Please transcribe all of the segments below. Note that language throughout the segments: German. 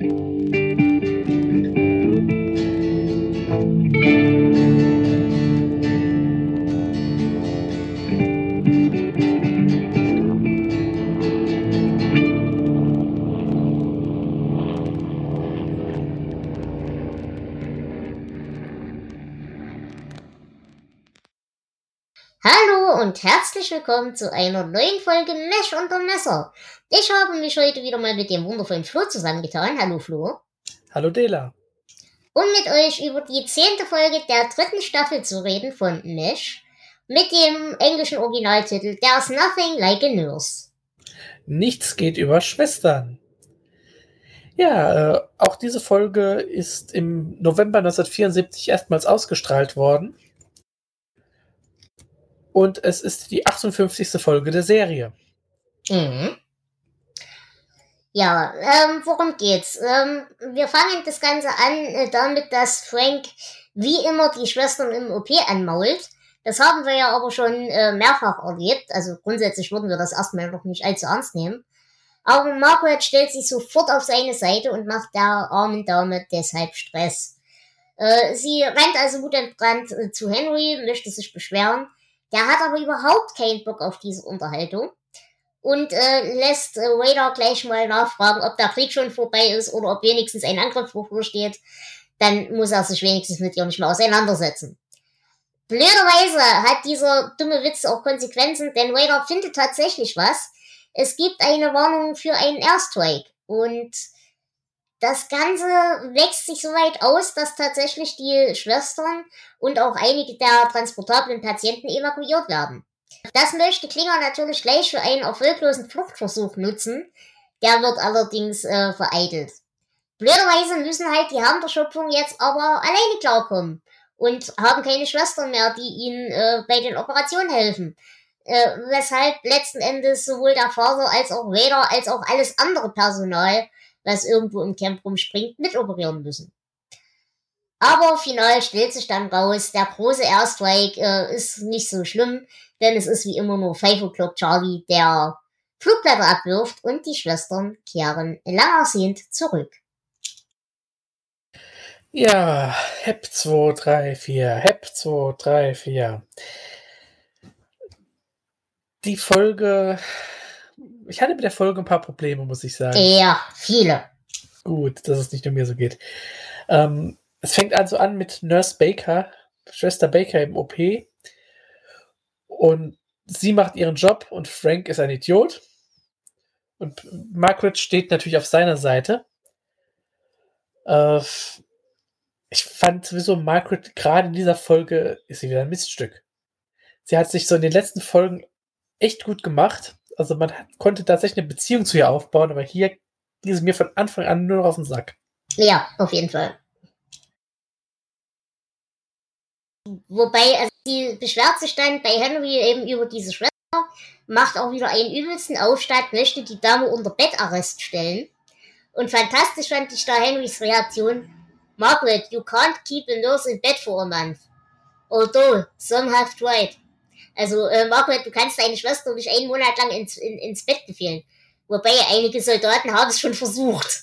Hallo und herzlich willkommen zu einer neuen Folge Mesh unter Messer. Ich habe mich heute wieder mal mit dem wundervollen Flo zusammengetan. Hallo Flo. Hallo Dela. Um mit euch über die zehnte Folge der dritten Staffel zu reden von Mesh mit dem englischen Originaltitel There's Nothing Like a Nurse. Nichts geht über Schwestern. Ja, äh, auch diese Folge ist im November 1974 erstmals ausgestrahlt worden. Und es ist die 58. Folge der Serie. Mhm. Ja, ähm, worum geht's? Ähm, wir fangen das Ganze an äh, damit, dass Frank wie immer die Schwestern im OP anmault. Das haben wir ja aber schon äh, mehrfach erlebt. Also grundsätzlich würden wir das erstmal noch nicht allzu ernst nehmen. Aber Margaret stellt sich sofort auf seine Seite und macht der armen Dame deshalb Stress. Äh, sie rennt also wutentbrannt äh, zu Henry, möchte sich beschweren. Der hat aber überhaupt keinen Bock auf diese Unterhaltung und äh, lässt äh, Vader gleich mal nachfragen, ob der Krieg schon vorbei ist oder ob wenigstens ein Angriff bevorsteht. Dann muss er sich wenigstens mit ihr nicht mehr auseinandersetzen. Blöderweise hat dieser dumme Witz auch Konsequenzen, denn Vader findet tatsächlich was. Es gibt eine Warnung für einen Airstrike und das Ganze wächst sich so weit aus, dass tatsächlich die Schwestern und auch einige der transportablen Patienten evakuiert werden. Das möchte Klinger natürlich gleich für einen erfolglosen Fluchtversuch nutzen. Der wird allerdings äh, vereitelt. Blöderweise müssen halt die Herren der Schöpfung jetzt aber alleine klarkommen und haben keine Schwestern mehr, die ihnen äh, bei den Operationen helfen. Äh, weshalb letzten Endes sowohl der Vater als auch Vader als auch alles andere Personal, was irgendwo im Camp rumspringt, mitoperieren müssen. Aber final stellt sich dann raus, der große Airstrike äh, ist nicht so schlimm, denn es ist wie immer nur Five O'Clock Charlie, der Flugblätter abwirft und die Schwestern kehren lang ersehnt zurück. Ja, HEP 2, 3, 4, HEP 2, 3, 4. Die Folge. Ich hatte mit der Folge ein paar Probleme, muss ich sagen. Ja, viele. Gut, dass es nicht nur mir so geht. Ähm, es fängt also an mit Nurse Baker, Schwester Baker im OP. Und sie macht ihren Job und Frank ist ein Idiot. Und Margaret steht natürlich auf seiner Seite. Äh, ich fand sowieso Margaret gerade in dieser Folge ist sie wieder ein Miststück. Sie hat sich so in den letzten Folgen echt gut gemacht. Also man hat, konnte tatsächlich eine Beziehung zu ihr aufbauen, aber hier ging sie mir von Anfang an nur noch auf den Sack. Ja, auf jeden Fall. Wobei, also sie beschwert sich dann bei Henry eben über diese Schwester, macht auch wieder einen übelsten Aufstand, möchte die Dame unter Bettarrest stellen. Und fantastisch fand ich da Henrys Reaktion. Margaret, you can't keep a nurse in bed for a month. Although, some have tried. Also, äh, Margaret, du kannst deine Schwester nicht einen Monat lang ins, in, ins Bett befehlen. Wobei einige Soldaten haben es schon versucht.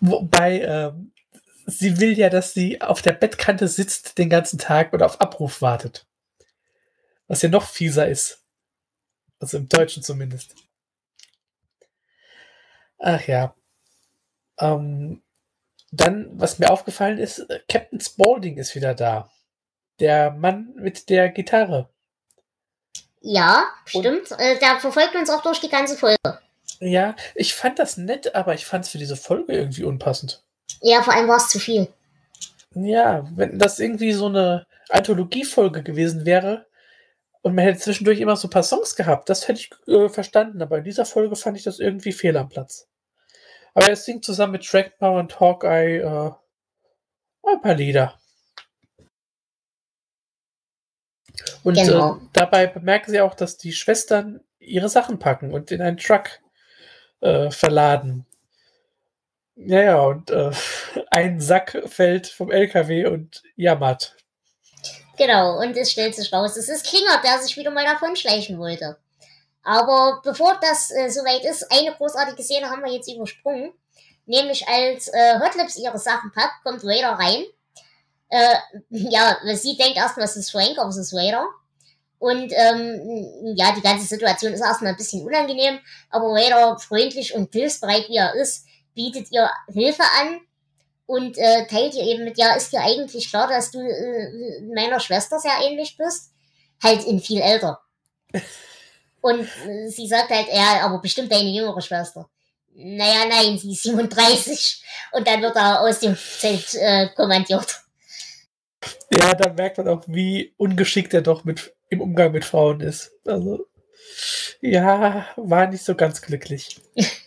Wobei, ähm, sie will ja, dass sie auf der Bettkante sitzt den ganzen Tag und auf Abruf wartet. Was ja noch fieser ist. Also im Deutschen zumindest. Ach ja. Ähm, dann, was mir aufgefallen ist, äh, Captain Spaulding ist wieder da. Der Mann mit der Gitarre. Ja, stimmt. Und, äh, der verfolgt uns auch durch die ganze Folge. Ja, ich fand das nett, aber ich fand es für diese Folge irgendwie unpassend. Ja, vor allem war es zu viel. Ja, wenn das irgendwie so eine Anthologiefolge gewesen wäre und man hätte zwischendurch immer so ein paar Songs gehabt, das hätte ich äh, verstanden, aber in dieser Folge fand ich das irgendwie fehl am Platz. Aber er singt zusammen mit Trackmar und Hawkeye äh, ein paar Lieder. Und genau. äh, dabei bemerken sie auch, dass die Schwestern ihre Sachen packen und in einen Truck äh, verladen. Ja, ja, und äh, ein Sack fällt vom LKW und jammert. Genau, und es stellt sich raus, es ist Klinger, der sich wieder mal davon schleichen wollte. Aber bevor das äh, soweit ist, eine großartige Szene haben wir jetzt übersprungen. Nämlich als äh, Hotlips ihre Sachen packt, kommt Vader rein. Äh, ja, sie denkt erstmal, es ist Frank, aber es ist Vader. Und ähm, ja, die ganze Situation ist erstmal ein bisschen unangenehm, aber Vader, freundlich und hilfsbereit wie er ist, bietet ihr Hilfe an und äh, teilt ihr eben mit, ja, ist dir eigentlich klar, dass du äh, meiner Schwester sehr ähnlich bist? Halt in viel älter. Und äh, sie sagt halt, ja, aber bestimmt deine jüngere Schwester. Naja, nein, sie ist 37. Und dann wird er aus dem Zelt äh, kommandiert. Ja, da merkt man auch, wie ungeschickt er doch mit, im Umgang mit Frauen ist. Also, ja, war nicht so ganz glücklich.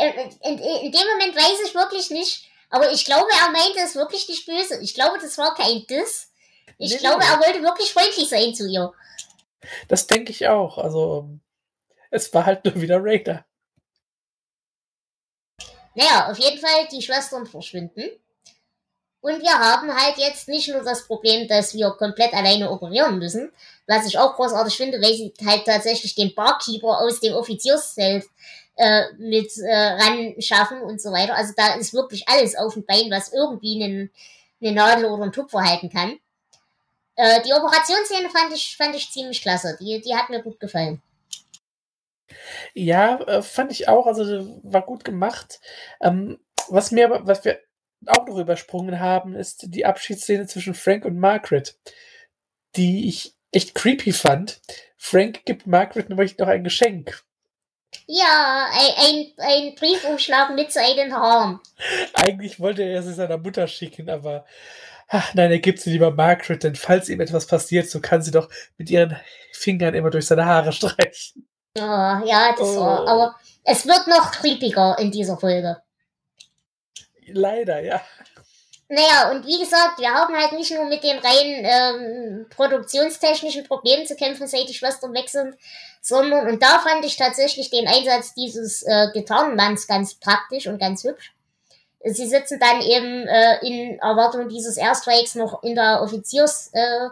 in, in, in dem Moment weiß ich wirklich nicht, aber ich glaube, er meinte es wirklich nicht böse. Ich glaube, das war kein Diss. Ich nee, glaube, er wollte wirklich freundlich sein zu ihr. Das denke ich auch. Also, es war halt nur wieder Raider. Naja, auf jeden Fall, die Schwestern verschwinden. Und wir haben halt jetzt nicht nur das Problem, dass wir komplett alleine operieren müssen, was ich auch großartig finde, weil sie halt tatsächlich den Barkeeper aus dem Offizierszelt äh, mit äh, ran schaffen und so weiter. Also da ist wirklich alles auf dem Bein, was irgendwie einen, eine Nadel oder einen Tupfer halten kann. Äh, die Operationsszene fand ich, fand ich ziemlich klasse. Die, die hat mir gut gefallen. Ja, äh, fand ich auch. Also war gut gemacht. Ähm, was mir, was wir auch noch übersprungen haben, ist die Abschiedsszene zwischen Frank und Margaret, die ich echt creepy fand. Frank gibt Margaret nämlich noch ein Geschenk. Ja, ein, ein, ein Briefumschlag mit seinen Haaren. Eigentlich wollte er sie seiner Mutter schicken, aber ach nein, er gibt sie lieber Margaret, denn falls ihm etwas passiert, so kann sie doch mit ihren Fingern immer durch seine Haare streichen. Oh, ja, das oh. war, aber es wird noch creepiger in dieser Folge. Leider, ja. Naja, und wie gesagt, wir haben halt nicht nur mit den rein ähm, produktionstechnischen Problemen zu kämpfen, seit die Schwestern weg sind, sondern, und da fand ich tatsächlich den Einsatz dieses äh, Gitarrenmanns ganz praktisch und ganz hübsch. Sie sitzen dann eben äh, in Erwartung dieses Airstrikes noch in der Offiziers, äh,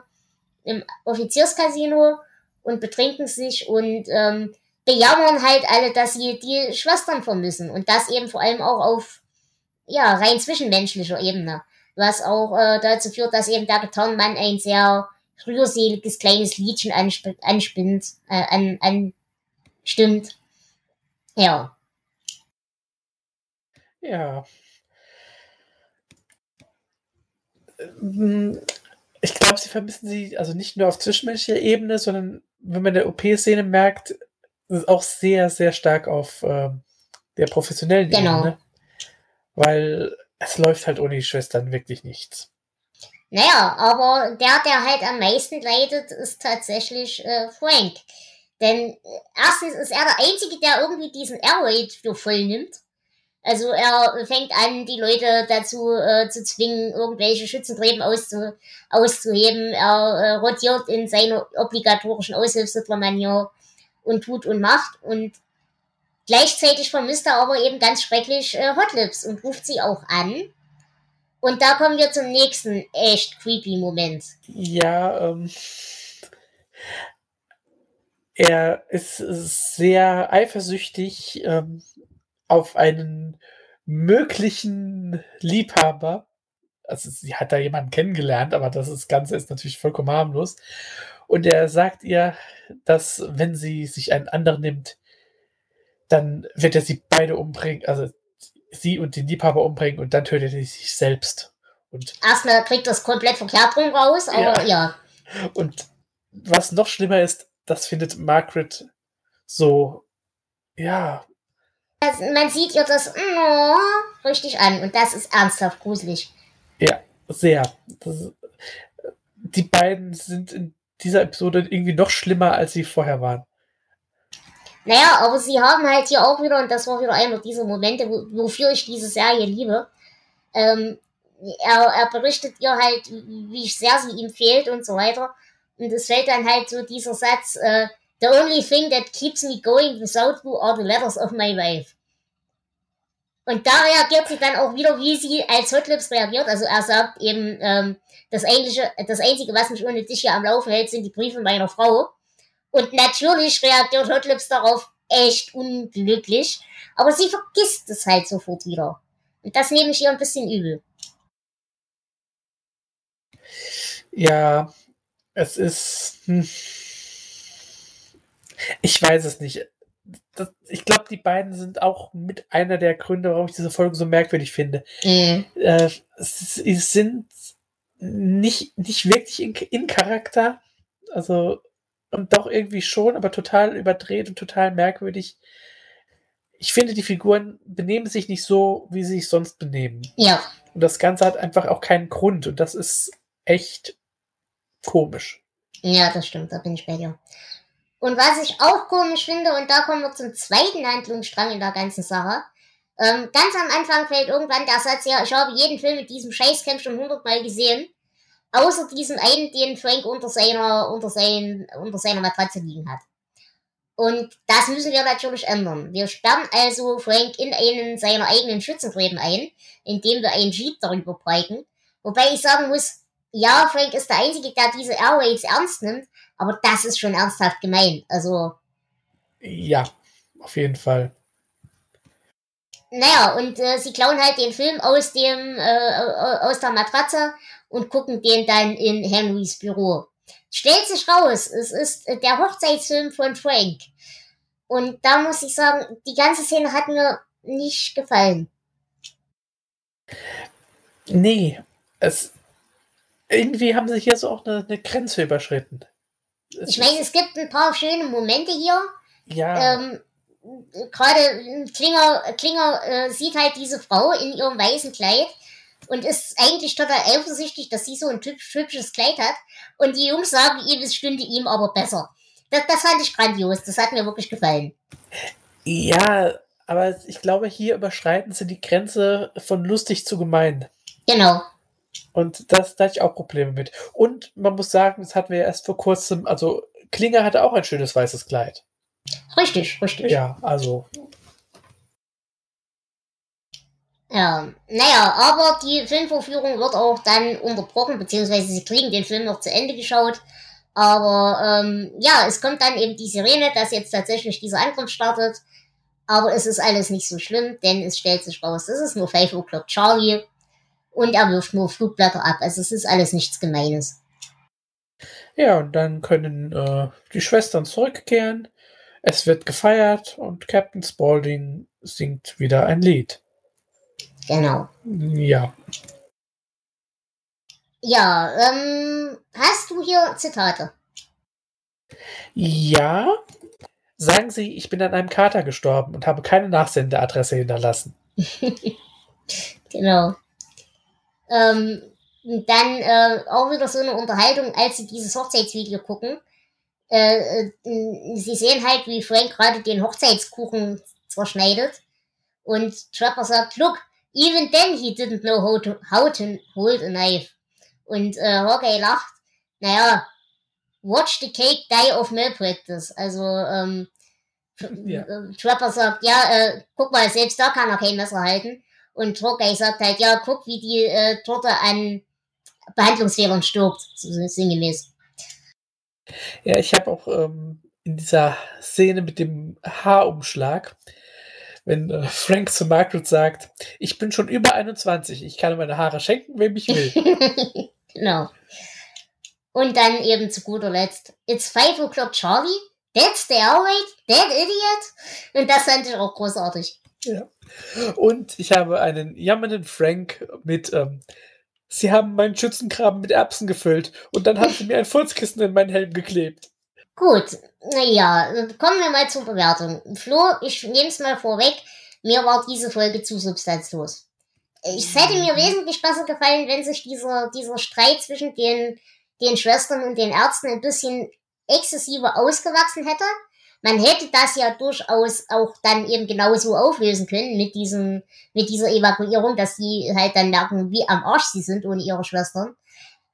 im Offizierscasino und betrinken sich und ähm, bejammern halt alle, dass sie die Schwestern vermissen und das eben vor allem auch auf ja rein zwischenmenschlicher Ebene, was auch äh, dazu führt, dass eben der Gitarrenmann ein sehr rührseliges kleines Liedchen ansp anspinnt, äh, an, anstimmt. Ja. Ja. Ähm, ich glaube, sie vermissen sie also nicht nur auf zwischenmenschlicher Ebene, sondern wenn man der OP-Szene merkt, ist auch sehr, sehr stark auf äh, der professionellen genau. Ebene. Weil es läuft halt ohne die Schwestern wirklich nichts. Naja, aber der, der halt am meisten leidet, ist tatsächlich äh, Frank. Denn äh, erstens ist er der Einzige, der irgendwie diesen Airraid für voll nimmt. Also er fängt an, die Leute dazu äh, zu zwingen, irgendwelche Schützengräben auszu auszuheben. Er äh, rotiert in seiner obligatorischen Aushilfshittler-Manier und tut und macht. Und gleichzeitig vermisst er aber eben ganz schrecklich äh, Hotlips und ruft sie auch an. Und da kommen wir zum nächsten echt creepy Moment. Ja, ähm. Er ist sehr eifersüchtig ähm, auf einen möglichen Liebhaber. Also sie hat da jemanden kennengelernt, aber das Ganze ist natürlich vollkommen harmlos. Und er sagt ihr, dass wenn sie sich einen anderen nimmt, dann wird er sie beide umbringen. Also sie und den Liebhaber umbringen und dann tötet er sich selbst. Und Erstmal kriegt das komplett verkehrt rum raus, aber ja. ja. Und was noch schlimmer ist, das findet Margaret so, ja. Also man sieht ihr das oh, richtig an und das ist ernsthaft gruselig. Ja, sehr. Das, die beiden sind in dieser Episode irgendwie noch schlimmer, als sie vorher waren. Naja, aber sie haben halt hier auch wieder, und das war wieder einer dieser Momente, wofür ich diese Serie liebe, ähm, er, er berichtet ihr halt, wie sehr sie ihm fehlt und so weiter. Und es fällt dann halt so dieser Satz, äh, The only thing that keeps me going without you are the letters of my wife. Und da reagiert sie dann auch wieder, wie sie als Hotlips reagiert. Also er sagt eben, ähm, das, eigentliche, das Einzige, was mich ohne dich hier am Laufen hält, sind die Briefe meiner Frau. Und natürlich reagiert Hotlips darauf, echt unglücklich. Aber sie vergisst es halt sofort wieder. Und das nehme ich ihr ein bisschen übel. Ja, es ist. Hm. Ich weiß es nicht. Das, ich glaube, die beiden sind auch mit einer der Gründe, warum ich diese Folge so merkwürdig finde. Mhm. Äh, sie sind nicht, nicht wirklich in, in Charakter. Also, und doch irgendwie schon, aber total überdreht und total merkwürdig. Ich finde, die Figuren benehmen sich nicht so, wie sie sich sonst benehmen. Ja. Und das Ganze hat einfach auch keinen Grund. Und das ist echt komisch. Ja, das stimmt, da bin ich bei dir. Und was ich auch komisch finde, und da kommen wir zum zweiten Handlungsstrang in der ganzen Sache. Ähm, ganz am Anfang fällt irgendwann der Satz, ja, ich habe jeden Film mit diesem Scheißcamp schon hundertmal gesehen. Außer diesen einen, den Frank unter seiner, unter sein, unter seiner Matratze liegen hat. Und das müssen wir natürlich ändern. Wir sperren also Frank in einen seiner eigenen Schützengräben ein, indem wir einen Jeep darüber breiten. Wobei ich sagen muss, ja, Frank ist der Einzige, der diese Airwaves ernst nimmt, aber das ist schon ernsthaft gemein. Also. Ja, auf jeden Fall. Naja, und äh, sie klauen halt den Film aus dem, äh, aus der Matratze und gucken den dann in Henrys Büro. Stellt sich raus, es ist der Hochzeitsfilm von Frank. Und da muss ich sagen, die ganze Szene hat mir nicht gefallen. Nee, es irgendwie haben sie hier so auch eine, eine Grenze überschritten. Es ich meine, es gibt ein paar schöne Momente hier. Ja. Ähm, Gerade Klinger, Klinger äh, sieht halt diese Frau in ihrem weißen Kleid und ist eigentlich total eifersüchtig, dass sie so ein hübsches Kleid hat. Und die Jungs sagen ihm, es stünde ihm aber besser. Das, das fand ich grandios. Das hat mir wirklich gefallen. Ja, aber ich glaube, hier überschreiten sie die Grenze von lustig zu gemein. Genau. Und das, da hatte ich auch Probleme mit. Und man muss sagen, das hatten wir erst vor kurzem, also Klinger hatte auch ein schönes weißes Kleid. Richtig, richtig. Ja, also. Ja, naja, aber die Filmvorführung wird auch dann unterbrochen, beziehungsweise sie kriegen den Film noch zu Ende geschaut. Aber ähm, ja, es kommt dann eben die Sirene, dass jetzt tatsächlich dieser Angriff startet. Aber es ist alles nicht so schlimm, denn es stellt sich raus, das ist nur 5 O'Clock Charlie und er wirft nur Flugblätter ab. Also es ist alles nichts Gemeines. Ja, und dann können äh, die Schwestern zurückkehren. Es wird gefeiert und Captain Spaulding singt wieder ein Lied. Genau. Ja. Ja, ähm, hast du hier Zitate? Ja. Sagen Sie, ich bin an einem Kater gestorben und habe keine Nachsendeadresse hinterlassen. genau. Ähm, dann äh, auch wieder so eine Unterhaltung, als sie dieses Hochzeitsvideo gucken. Äh, äh, sie sehen halt, wie Frank gerade den Hochzeitskuchen zerschneidet. Und Trapper sagt, look, even then he didn't know how to, how to hold a knife. Und äh, Hawkeye lacht, naja, watch the cake die of malpractice. Also, ähm, ja. Äh, Trapper sagt, ja, äh, guck mal, selbst da kann er kein Messer halten. Und Hawkeye sagt halt, ja, guck, wie die äh, Torte an Behandlungsfehlern stirbt, so sinngemäß. Ja, ich habe auch ähm, in dieser Szene mit dem Haarumschlag, wenn äh, Frank zu Margaret sagt, ich bin schon über 21, ich kann meine Haare schenken, wem ich will. genau. Und dann eben zu guter Letzt, it's five o'clock Charlie, that's the hour rate, that idiot. Und das fand ich auch großartig. Ja. Und ich habe einen jammernden Frank mit, ähm, sie haben meinen Schützengraben mit Erbsen gefüllt und dann haben sie mir ein Furzkissen in meinen Helm geklebt. Gut, naja, kommen wir mal zur Bewertung. Flo, ich nehme es mal vorweg, mir war diese Folge zu substanzlos. Es hätte mir wesentlich besser gefallen, wenn sich dieser, dieser Streit zwischen den, den Schwestern und den Ärzten ein bisschen exzessiver ausgewachsen hätte man hätte das ja durchaus auch dann eben genauso auflösen können mit diesem, mit dieser Evakuierung, dass die halt dann merken, wie am Arsch sie sind ohne ihre Schwestern.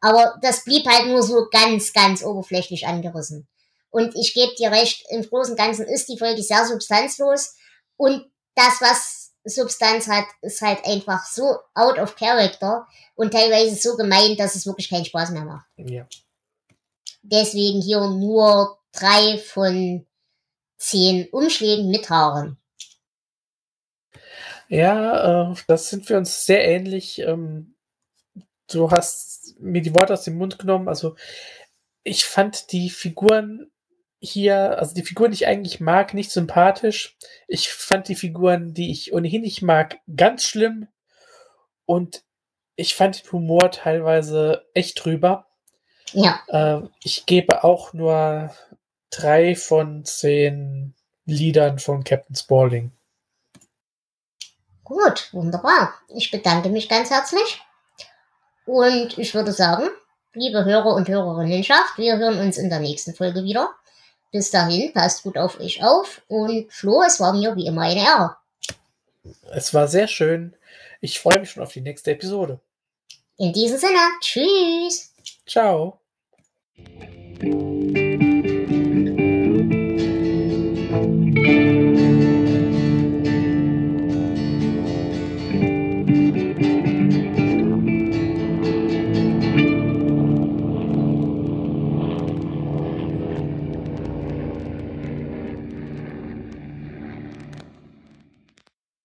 Aber das blieb halt nur so ganz, ganz oberflächlich angerissen. Und ich gebe dir recht, im Großen und Ganzen ist die Folge sehr substanzlos. Und das, was Substanz hat, ist halt einfach so out of character und teilweise so gemein, dass es wirklich keinen Spaß mehr macht. Ja. Deswegen hier nur drei von zehn Umschlägen mit Haaren. Ja, äh, das sind wir uns sehr ähnlich. Ähm, du hast mir die Worte aus dem Mund genommen. Also ich fand die Figuren hier, also die Figuren, die ich eigentlich mag, nicht sympathisch. Ich fand die Figuren, die ich ohnehin nicht mag, ganz schlimm. Und ich fand den Humor teilweise echt drüber. Ja. Äh, ich gebe auch nur drei von zehn Liedern von Captain Spaulding. Gut, wunderbar. Ich bedanke mich ganz herzlich. Und ich würde sagen, liebe Hörer und Hörerinnenschaft, wir hören uns in der nächsten Folge wieder. Bis dahin, passt gut auf euch auf. Und Flo, es war mir wie immer eine Ehre. Es war sehr schön. Ich freue mich schon auf die nächste Episode. In diesem Sinne, tschüss. Ciao.